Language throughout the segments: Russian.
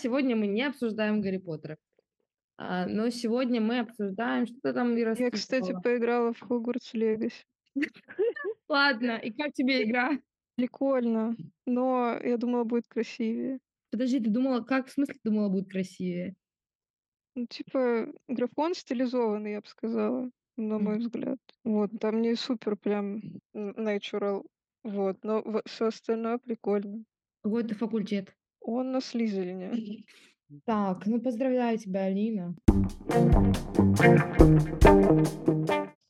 сегодня мы не обсуждаем Гарри Поттера. А, но сегодня мы обсуждаем, что там Ира Я, кстати, поиграла в Hogwarts Legacy. Ладно, и как тебе игра? Прикольно, но я думала, будет красивее. Подожди, ты думала, как, в смысле думала, будет красивее? Ну, типа, графон стилизованный, я бы сказала, на мой взгляд. Вот, там не супер прям natural, вот, но все остальное прикольно. Какой ты факультет? Он на Слизерине. Так, ну поздравляю тебя, Алина.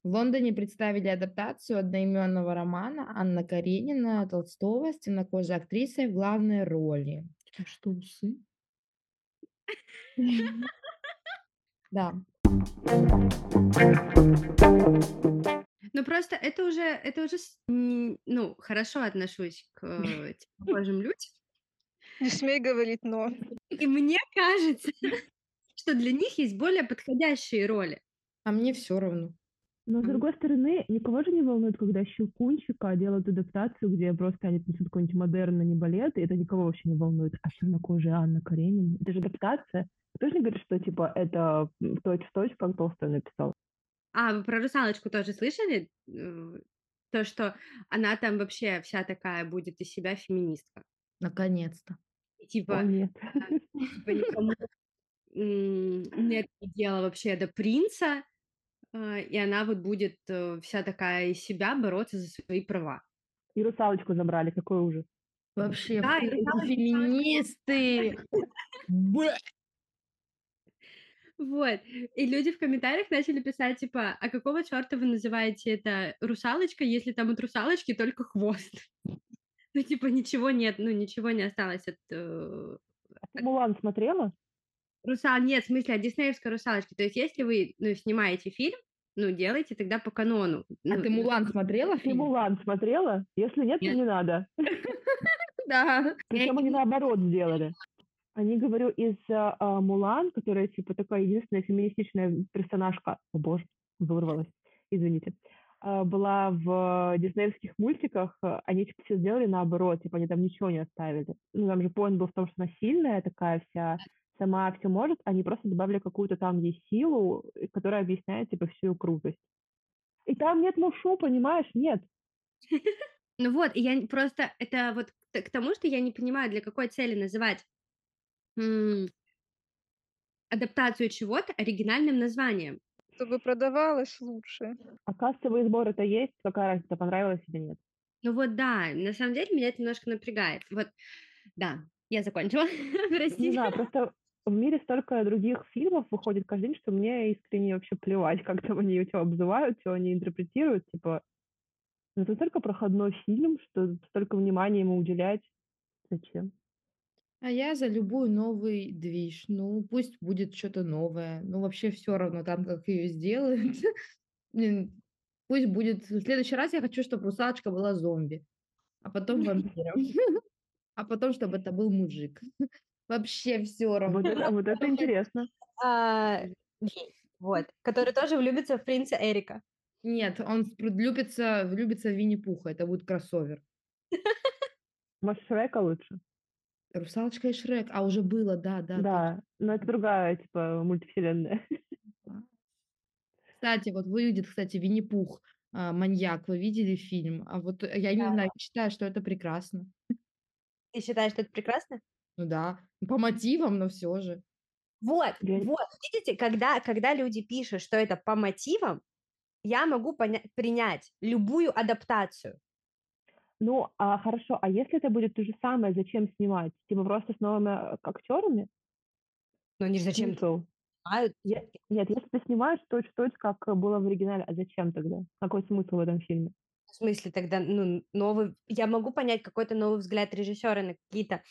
В Лондоне представили адаптацию одноименного романа Анна Каренина Толстого с темнокожей актрисой в главной роли. А что, усы? Да. Ну, просто это уже, это уже, ну, хорошо отношусь к э, темнокожим людям. Не смей говорить «но». И мне кажется, что для них есть более подходящие роли. А мне все равно. Но, с Мгм. другой стороны, никого же не волнует, когда Щелкунчика делают адаптацию, где просто они танцуют какой-нибудь модерн, а не балет, и это никого вообще не волнует. А чернокожая Анна Каренина, это же адаптация. Ты же не говоришь, что, типа, это точь-в-точь, как Толстой написал. А, вы про русалочку тоже слышали? Э, То, что она там вообще вся такая будет из себя феминистка. Наконец-то. И О, типа, нет. типа никому нет дела вообще до принца, э, и она вот будет э, вся такая из себя бороться за свои права. И русалочку забрали, какой ужас. Вообще, Да, и русалочка- феминисты. Вот. И люди в комментариях начали писать, типа, а какого черта вы называете это русалочкой, если там от русалочки только хвост? Ну, типа, ничего нет, ну, ничего не осталось от... э, Ты Мулан смотрела? Русал... Нет, в смысле, от диснеевской русалочки. То есть, если вы, ну, снимаете фильм, ну, делайте тогда по канону. А Ну, ты Мулан смотрела Ты фильм? Мулан смотрела? Если нет, то Нет. не надо. Да. Причем они наоборот сделали. Они, говорю, из а, а, Мулан, которая, типа, такая единственная феминистичная персонажка, о боже, вырвалась, извините, а, была в диснеевских мультиках, а, они, типа, все сделали наоборот, типа, они там ничего не оставили. Ну, там же поинт был в том, что она сильная такая вся, сама все может, они просто добавили какую-то там ей силу, э, которая объясняет, типа, всю её крутость. И там нет Мушу, понимаешь? Нет. Ну вот, я просто, это вот к тому, что я не понимаю, для какой цели называть адаптацию чего-то оригинальным названием. Чтобы продавалось лучше. А кассовый сбор это есть? Какая разница, понравилось или нет? Ну вот да, на самом деле меня это немножко напрягает. Вот, да, я закончила. Не Простите. знаю, просто в мире столько других фильмов выходит каждый день, что мне искренне вообще плевать, как там они что обзывают, что они интерпретируют, типа, ну, это только проходной фильм, что столько внимания ему уделять. Зачем? А я за любую новый движ. Ну, пусть будет что-то новое. Ну, вообще все равно там, как ее сделают. Пусть будет... В следующий раз я хочу, чтобы русалочка была зомби, а потом вампиром. А потом, чтобы это был мужик. Вообще все Вот равно. это, вот это интересно. А, вот, который тоже влюбится в принца Эрика. Нет, он влюбится, влюбится в Винни-Пуха. Это будет кроссовер. Может, Шрека лучше? Русалочка и Шрек. А уже было, да, да. Да, но это другая, типа, мультивселенная. точно. Кстати, вот выйдет, кстати, Винни-Пух, а, маньяк. Вы видели фильм? А вот э, я не Да. знаю, считаю, что это прекрасно. Ты считаешь, что это прекрасно? Ну да, по мотивам, но все же. Вот, Я- вот, видите, когда, когда люди пишут, что это по мотивам, я могу поня- принять любую адаптацию. Ну, а хорошо, а если это будет то же самое, зачем снимать? Типа просто с новыми э, актерами? Но они же зачем Смысл? снимают? Я- Нет, если ты снимаешь точь-в-точь, как э, было в оригинале, а зачем тогда? Какой смысл в этом фильме? В смысле тогда, ну, новый... Я могу понять какой-то новый взгляд режиссера на какие-то,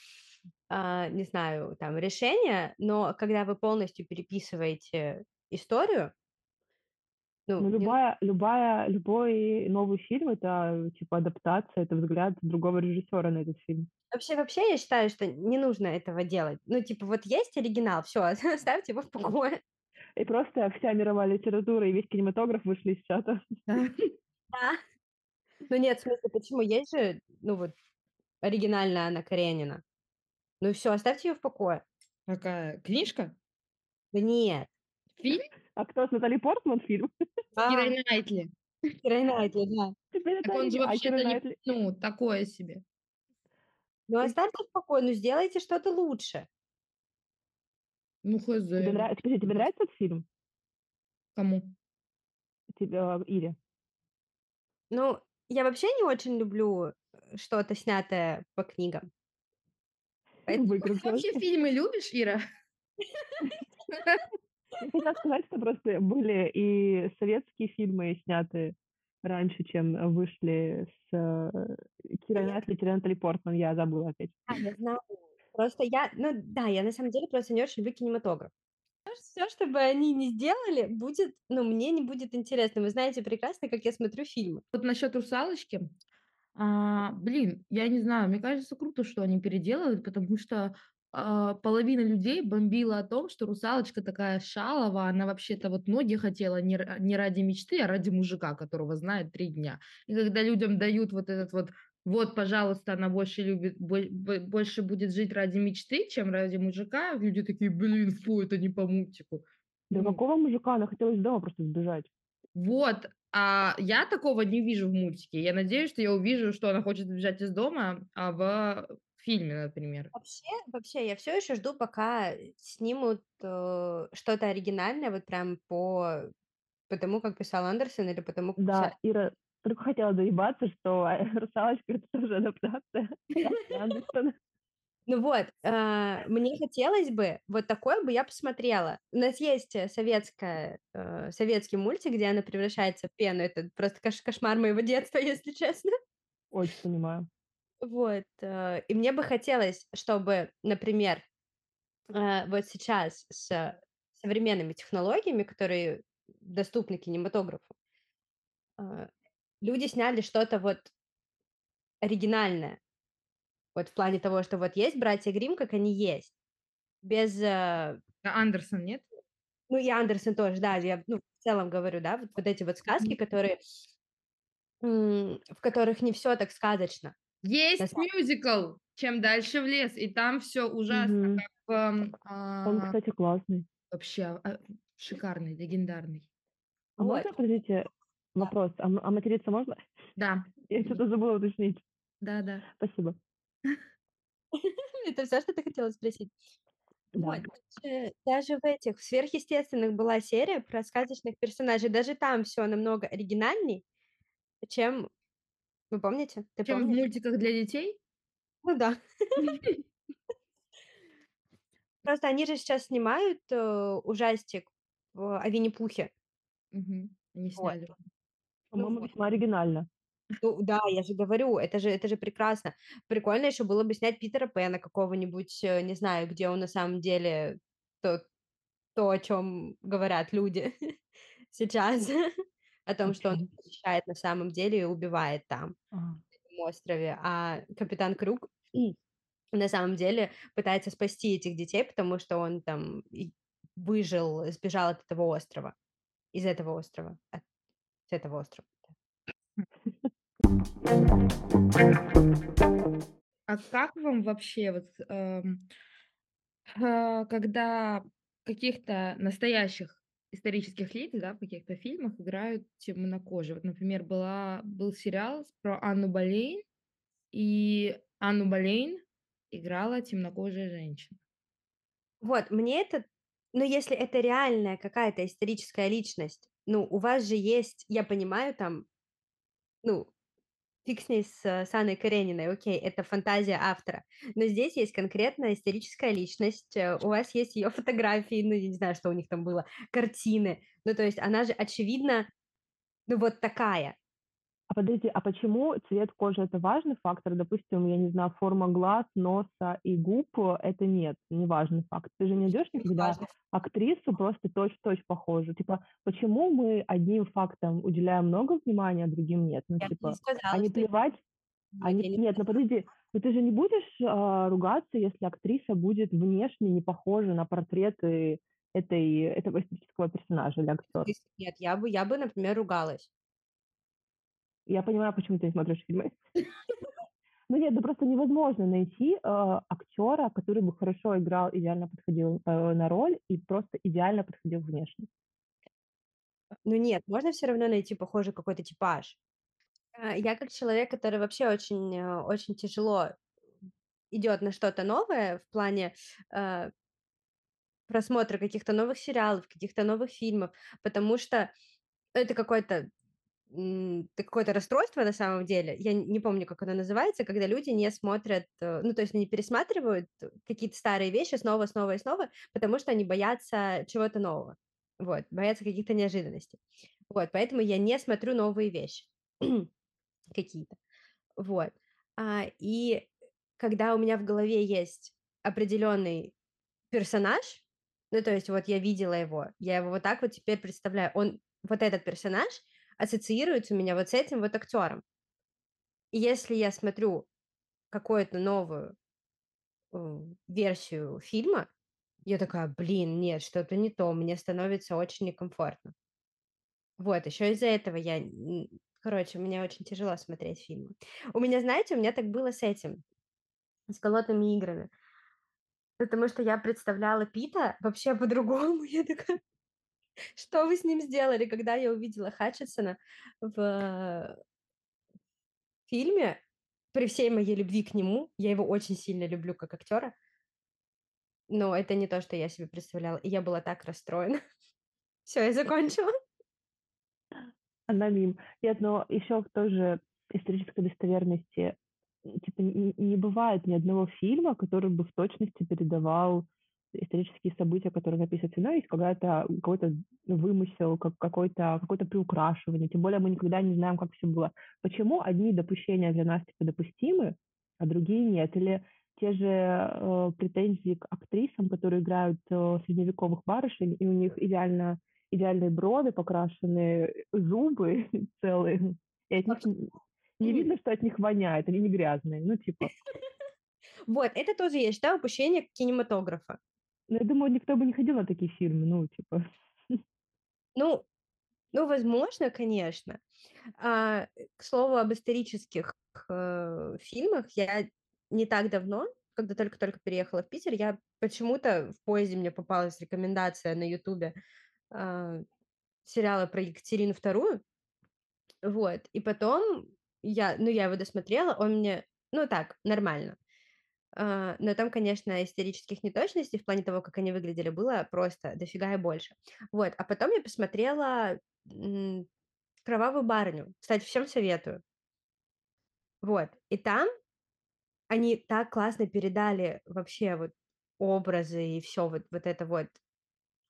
а, не знаю, там, решения, но когда вы полностью переписываете историю, ну, Ну, не- любая, любая, любой новый фильм это типа адаптация, это взгляд другого режиссера на этот фильм. вообще, вообще я считаю, что не нужно этого делать. Ну, типа, вот есть оригинал, все, оставьте его в покое. И просто вся мировая литература и весь кинематограф вышли из чата. Да. Да. Ну нет, в смысле, почему? Есть же, ну вот, оригинальная Анна Каренина. Ну все, оставьте ее в покое. Какая? Книжка? Да нет. Фильм? А кто с Натали Портман фильм? С Кирой А, Найтли. Кира Найтли, да. Так он же. А вообще-то Кира ну, такое себе. Ну, оставьте в покое, ну, сделайте что-то лучше. Ну, хз. Тебе нравится... Скажи, тебе нравится этот фильм? Кому? Тебе, э, Ире? Ну, я вообще не очень люблю э, что-то снятое по книгам. Поэтому Ты вообще фильмы любишь, Ира? Я хотела сказать, что просто были и советские фильмы сняты раньше, чем вышли с э, Кирой Натали Портман. Я забыла опять. А, я знаю. Просто я, ну да, я на самом деле просто не очень люблю кинематограф. Все, что бы они ни сделали, будет, ну, мне не будет интересно. Вы знаете прекрасно, как я смотрю фильмы. Вот насчет русалочки. А, блин, я не знаю, мне кажется, круто, что они переделывают, потому что половина людей бомбила о том, что русалочка такая шалова, она вообще-то вот ноги хотела не, не ради мечты, а ради мужика, которого знает три дня. И когда людям дают вот этот вот, вот, пожалуйста, она больше любит, бо- бо- больше будет жить ради мечты, чем ради мужика, люди такие, блин, фу, это не по мультику. Да какого мужика? Она хотела из дома просто сбежать. вот, а я такого не вижу в мультике. Я надеюсь, что я увижу, что она хочет сбежать из дома, а в фильме, например. Вообще, вообще, я все еще жду, пока снимут э, что-то оригинальное, вот прям по, по тому, как писал Андерсон, или по тому, как писал Да, Ира только хотела доебаться, что э, «Русалочка» — это тоже адаптация Андерсона. Ну вот, э, мне хотелось бы, вот такое бы я посмотрела. У нас есть э, советская, э, советский мультик, где она превращается в пену. Это просто кош- кошмар моего детства, если честно. Очень понимаю. Вот. э, И мне бы хотелось, чтобы, например, э, вот сейчас с современными технологиями, которые доступны кинематографу, э, люди сняли что-то вот оригинальное. Вот в плане того, что вот есть братья Грим, как они есть. Без э, А Андерсон, нет? Ну, и Андерсон тоже, да, я, ну, в целом говорю, да, вот, вот эти вот сказки, которые, в которых не все так сказочно. Есть самом- мюзикл «Чем дальше в лес», и там все ужасно, Мгм. как ам, Он, а, кстати, классный. вообще а, шикарный, легендарный. А Вот. можно, подождите, вопрос. А, а материться можно? Да, Я что-то забыла уточнить. да, да. Спасибо. Это все, что ты хотела спросить? Да. Вот, даже, даже в этих в сверхъестественных была серия про сказочных персонажей. Даже там все намного оригинальней, чем... Вы помните? Ты Чем в помнишь? мультиках для детей? Ну да. Просто они же сейчас снимают э, ужастик о Винни-Пухе. Мгм. Вот. сняли. По-моему, вот. весьма оригинально. Ну да, я же говорю, это же, это же прекрасно. Прикольно еще было бы снять Питера Пэна какого-нибудь, э, не знаю, где он на самом деле то, то о чем говорят люди сейчас, о том, что он защищает на самом деле и убивает там, Ага. на этом острове. А Капитан Круг на самом деле пытается спасти этих детей, потому что он там выжил, сбежал от этого острова, из этого острова, от с этого острова. А как вам вообще вот, эм, а, когда каких-то настоящих исторических лиц, да, в каких-то фильмах играют темнокожие? Вот, например, была, был сериал про Анну Болейн, и Анну Болейн играла темнокожая женщина. Вот, мне это, ну, если это реальная какая-то историческая личность, ну, у вас же есть, я понимаю, там, ну, фиг с ней э, с Анной Карениной, окей, это фантазия автора, но здесь есть конкретная историческая личность, э, у вас есть ее фотографии, ну, я не знаю, что у них там было, картины, ну, то есть она же, очевидно, ну, вот такая. А подождите, а почему цвет кожи это важный фактор? Допустим, я не знаю, форма глаз, носа и губ э, это нет, не важный фактор. Ты же не найдешь никогда Важно. актрису просто точь-в-точь похожую. Типа, почему мы одним фактам уделяем много внимания, а другим нет? Ну, Я типа, не сказала, а не плевать? Нет, А не- не Нет, ну подожди, ну ты же не будешь а, ругаться, если актриса будет внешне не похожа на портреты этой, этого исторического персонажа или актера. Нет, я бы, я бы, например, ругалась. Я понимаю, почему ты не смотришь фильмы. Ну нет, ну просто невозможно найти э, актера, который бы хорошо играл, идеально подходил э, на роль и просто идеально подходил внешне. Ну нет, можно все равно найти похожий какой-то типаж. А, Я как человек, который вообще очень, э, очень тяжело идет на что-то новое в плане э, просмотра каких-то новых сериалов, каких-то новых фильмов, потому что это это какое-то расстройство на самом деле. Я не помню, как оно называется, когда люди не смотрят, э, ну, то есть они пересматривают какие-то старые вещи снова, снова и снова, потому что они боятся чего-то нового. Вот, боятся каких-то неожиданностей. Вот, поэтому я не смотрю новые вещи какие-то. Вот. А, и когда у меня в голове есть определенный персонаж, ну, то есть вот я видела его, я его вот так вот теперь представляю, он, вот этот персонаж ассоциируется у меня вот с этим вот актером. И если я смотрю какую-то новую э, версию фильма, я такая, блин, нет, что-то не то, мне становится очень некомфортно. Вот, еще из-за этого я, короче, мне очень тяжело смотреть фильмы. У меня, знаете, у меня так было с этим, с голодными играми. Потому что я представляла Пита вообще по-другому. Я такая, что вы с ним сделали? Когда я увидела Хатчинсона в фильме, при всей моей любви к нему, я его очень сильно люблю как актера, но это не то, что я себе представляла. И я была так расстроена. Все, я закончила. Она мим. Нет, но еще тоже исторической достоверности типа не, не бывает ни одного фильма, который бы в точности передавал исторические события, которые написаны. Всегда есть какая-то какой-то вымысел, как какой-то какое-то приукрашивание. Тем более мы никогда не знаем, как все было. Почему одни допущения для нас типа допустимы, а другие нет? Или те же э, претензии к актрисам, которые играют э, средневековых барышень, и у них идеально идеальные брови, покрашенные зубы целые, и от них н- не видно, что от них воняет, они не грязные. Ну, типа, Вот, это тоже, я считаю, упущение кинематографа. Ну, я думаю, никто бы не ходил на такие фильмы, ну, типа. Ну, ну, возможно, конечно. А, к слову об исторических э, фильмах, я не так давно, когда только-только переехала в Питер, я почему-то в поезде мне попалась рекомендация на Ютубе а, сериала про Екатерину вторую, вот, и потом я, ну, я его досмотрела, он мне, ну, так, нормально. А, но там, конечно, исторических неточностей в плане того, как они выглядели, было просто дофига и больше. Вот, а потом я посмотрела «Кровавую барыню». Кстати, всем советую. Вот, и там они так классно передали вообще вот образы и все вот, вот это вот,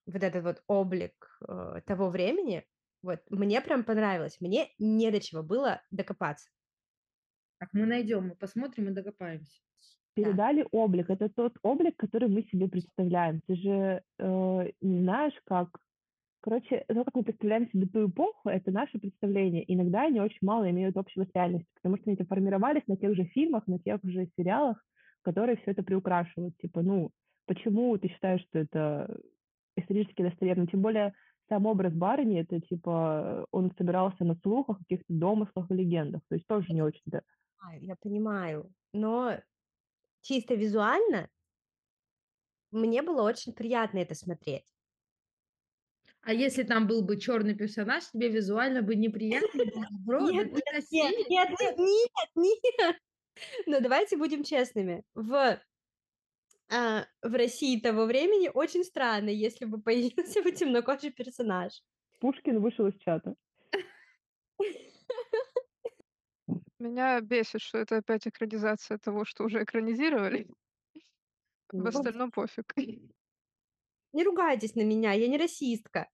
вот этот вот облик э, того времени. Вот, мне прям понравилось. Мне не до чего было докопаться. Так, мы найдем, мы посмотрим и докопаемся. Передали облик. Это тот облик, который мы себе представляем. Ты же э, не знаешь, как... Короче, то, как мы представляем себе ту эпоху, это наше представление. Иногда они очень мало имеют общего с реальностью, потому что они формировались на тех же фильмах, на тех же сериалах, которые все это приукрашивают. Типа, ну, почему ты считаешь, что это исторически достоверно? Тем более, сам образ барыни, это типа, он собирался на слухах, каких-то домыслах и легендах. То есть тоже не очень-то Я понимаю, но чисто визуально мне было очень приятно это смотреть. А если там был бы черный персонаж, тебе визуально бы неприятно было? Да Нет, нет, нет, нет, нет. Но давайте будем честными. В, а, в России того времени очень странно, если бы появился бы темнокожий персонаж. Пушкин вышел из чата. Меня бесит, что это опять экранизация того, что уже экранизировали. В остальном пофиг. Не ругайтесь на меня, я не расистка.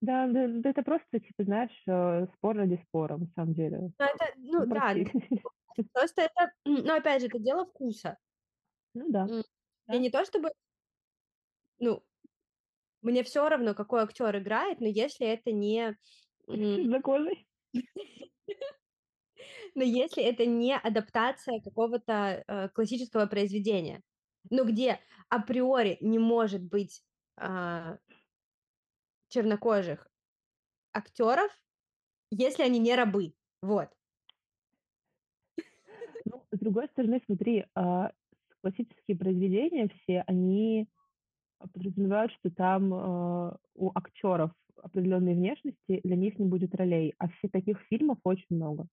Да, да, да это просто, типа, знаешь, э, спор ради спора, на самом деле. Но это, ну Ну, да, прости. просто это, но опять же, это дело вкуса. Ну да. М, Да. Не то чтобы, ну, мне все равно, какой актер играет, но если это не, м, Темнокожий. Но если это не адаптация какого-то э, классического произведения, ну где априори не может быть а, чернокожих актеров, если они не рабы, вот. Ну, с другой стороны, смотри, а, классические произведения все, они подразумевают, что там э, у актеров определенной внешности, для них не будет ролей, а все таких фильмов очень много.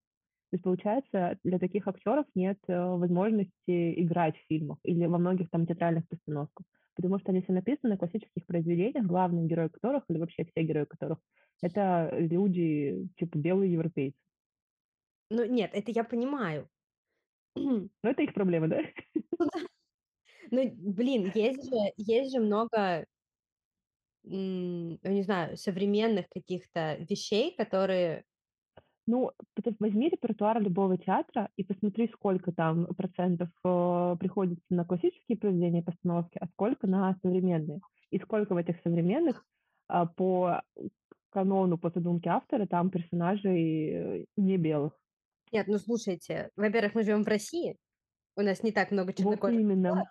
То есть, получается, для таких актеров нет э, возможности играть в фильмах или во многих там театральных постановках, потому что они все написаны на классических произведениях, главные герои которых, или вообще все герои которых, это люди, типа, белые европейцы. Ну, нет, это я понимаю. Ну, это их проблема, да? Ну, блин, есть же, есть же много, ну, не знаю, современных каких-то вещей, которые... Ну, возьми репертуар любого театра и посмотри, сколько там процентов э, приходится на классические произведения постановки, а сколько на современные. И сколько в этих современных а, по канону, по задумке автора, там персонажей э, не белых. Нет, ну слушайте, во-первых, мы живем в России, у нас не так много Вот чернокожих. именно.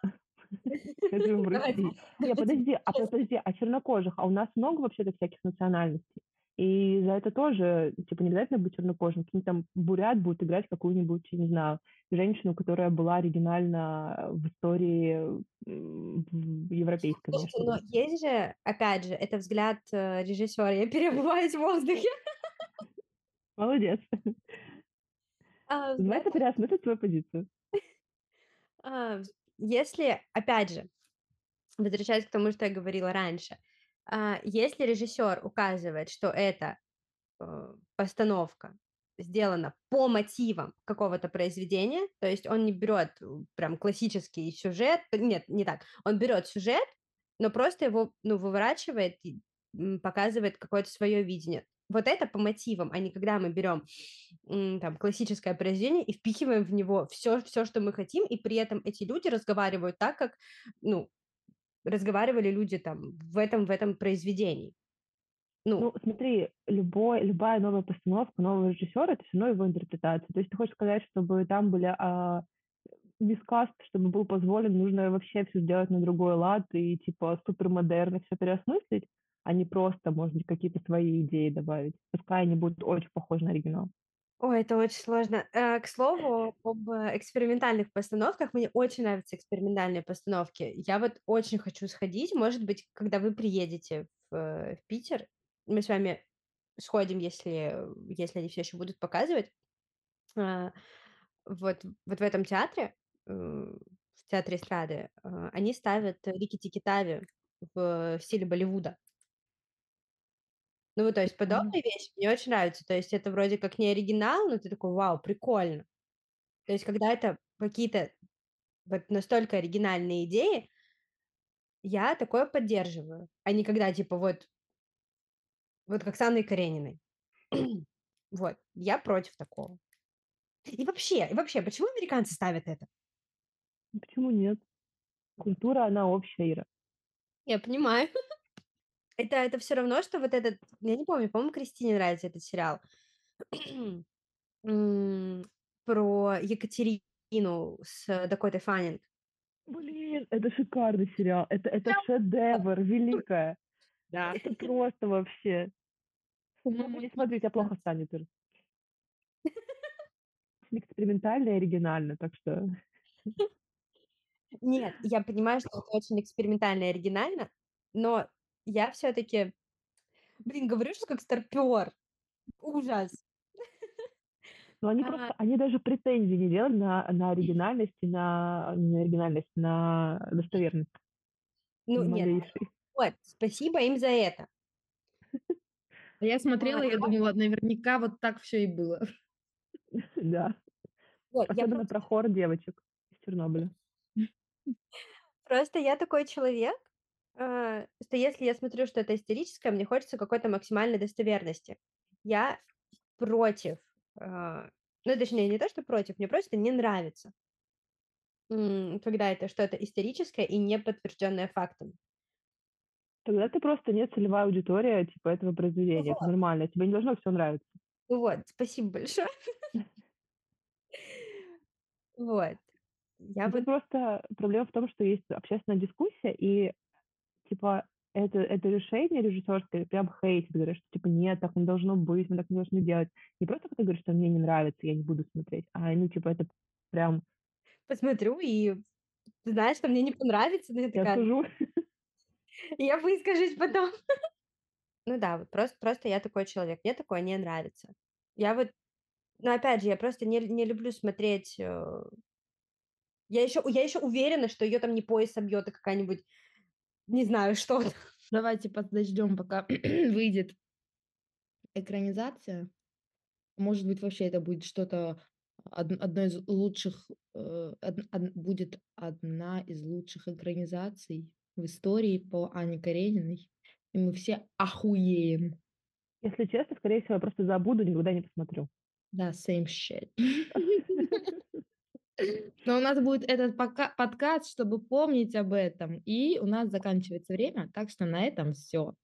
Я живу в Давайте, России. Не, давайте подожди, а подожди, а чернокожих? А у нас много вообще-то всяких национальностей. И за это тоже, типа, не обязательно быть чернокожим. Какие-нибудь там бурят будут играть какую-нибудь, не знаю, женщину, которая была оригинально в истории европейской Слушайте, но есть же, опять же, это взгляд э, режиссера. Я переобуваюсь в воздухе. Молодец. А, ты переосмыслить свою позицию. а, если, опять же, возвращаясь к тому, что я говорила раньше, если режиссер указывает, что это э, постановка сделана по мотивам какого-то произведения, то есть он не берет э, прям классический сюжет, нет, не так, он берет сюжет, но просто его, ну, выворачивает и показывает какое-то свое видение. Вот это по мотивам, а не когда мы берем там классическое произведение и впихиваем в него все, все, что мы хотим, и при этом эти люди разговаривают так, как, ну, разговаривали люди там в этом, в этом произведении. Ну, Ну, смотри, любой, любая новая постановка нового режиссера это все равно его интерпретация. То есть ты хочешь сказать, чтобы там были а, мискаст, чтобы был позволен, нужно вообще все сделать на другой лад и типа супермодерно все переосмыслить, а не просто, может быть, какие-то свои идеи добавить. Пускай они будут очень похожи на оригинал. Ой, это очень сложно. Э, К слову, об экспериментальных постановках. Мне очень нравятся экспериментальные постановки. Я вот очень хочу сходить. Может быть, когда вы приедете в, э, в Питер, мы с вами сходим, если, если они все еще будут показывать. А, Вот, вот в этом театре, э, в театре эстрады, они ставят Рикки-Тикки-Тави в стиле Болливуда. Ну, вот, то есть подобные вещи мне очень нравятся. То есть это вроде как не оригинал, но ты такой, вау, прикольно. То есть когда это какие-то вот настолько оригинальные идеи, я такое поддерживаю, а не когда типа вот, вот как с Анной Карениной. Вот, я против такого. И вообще, и вообще, почему американцы ставят это? Почему нет? Культура, она общая, Ира. Я понимаю. Это, это все равно, что вот этот, я не помню, по-моему, Кристине нравится этот сериал. М, Про Екатерину с Дакотой Фаннинг. Блин, это шикарный сериал. Это, это шедевр, великое. Да. Это просто вообще. По-моему, Не смотри, тебя плохо станет, Ир. Экспериментально и оригинально, так что... Нет, я понимаю, что это очень экспериментально и оригинально, но я все-таки, блин, говорю, что как старпер. Ужас. Но они А. просто, они даже претензий не делали на, на оригинальность и на, не на оригинальность, на достоверность. Ну, Ни нет, малейшей. вот, спасибо им за это. А я смотрела, я думала, наверняка вот так все и было. Да. Вот, я Особенно про хор девочек из Чернобыля. просто я такой человек, э, что если я смотрю, что это историческое, мне хочется какой-то максимальной достоверности. Я против, э, ну, точнее, не то, что против, мне просто не нравится, когда это что-то историческое и не подтвержденное фактом. Тогда ты просто не целевая аудитория типа этого произведения. Это нормально. Тебе не должно все нравиться. Вот, спасибо большое. Вот. Я вот, просто проблема в том, что есть общественная дискуссия, и типа это, это решение режиссерское прям хейтит, говорят, что типа нет, так не должно быть, мы так не должны делать. Не просто когда говорят, что мне не нравится, я не буду смотреть, а ну типа это прям посмотрю и знаешь, что мне не понравится, но я Я такая, сужу. я выскажусь потом. Ну да, вот просто просто я такой человек, мне такое не нравится. Я вот, ну, опять же, я просто не не люблю смотреть, э Я еще я еще уверена, что ее там не поезд собьет, а какая-нибудь, не знаю, что. Давайте подождем, пока выйдет экранизация. Может быть, вообще это будет что-то, од одно из лучших, э, будет одна из лучших экранизаций в истории по Ане Карениной, и мы все охуеем. Если честно, скорее всего, я просто забуду, никогда не посмотрю. Да, same shit. Но у нас будет этот подкаст, чтобы помнить об этом. И у нас заканчивается время, так что на этом все.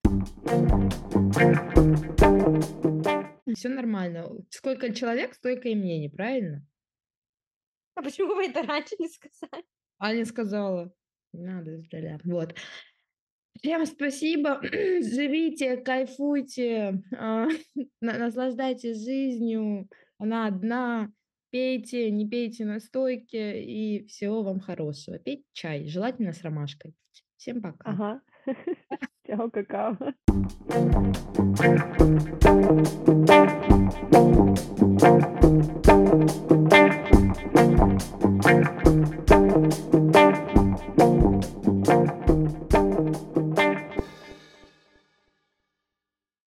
Все нормально. Сколько человек, столько и мнений, правильно? А почему вы это раньше не сказали? Аня сказала. Надо, зря. Вот. Всем спасибо. Живите, кайфуйте, а, на- наслаждайтесь жизнью. Она одна. Пейте, не пейте настойки. И всего вам хорошего. Пейте чай, желательно с ромашкой. Всем пока. Ага. Чао, какао.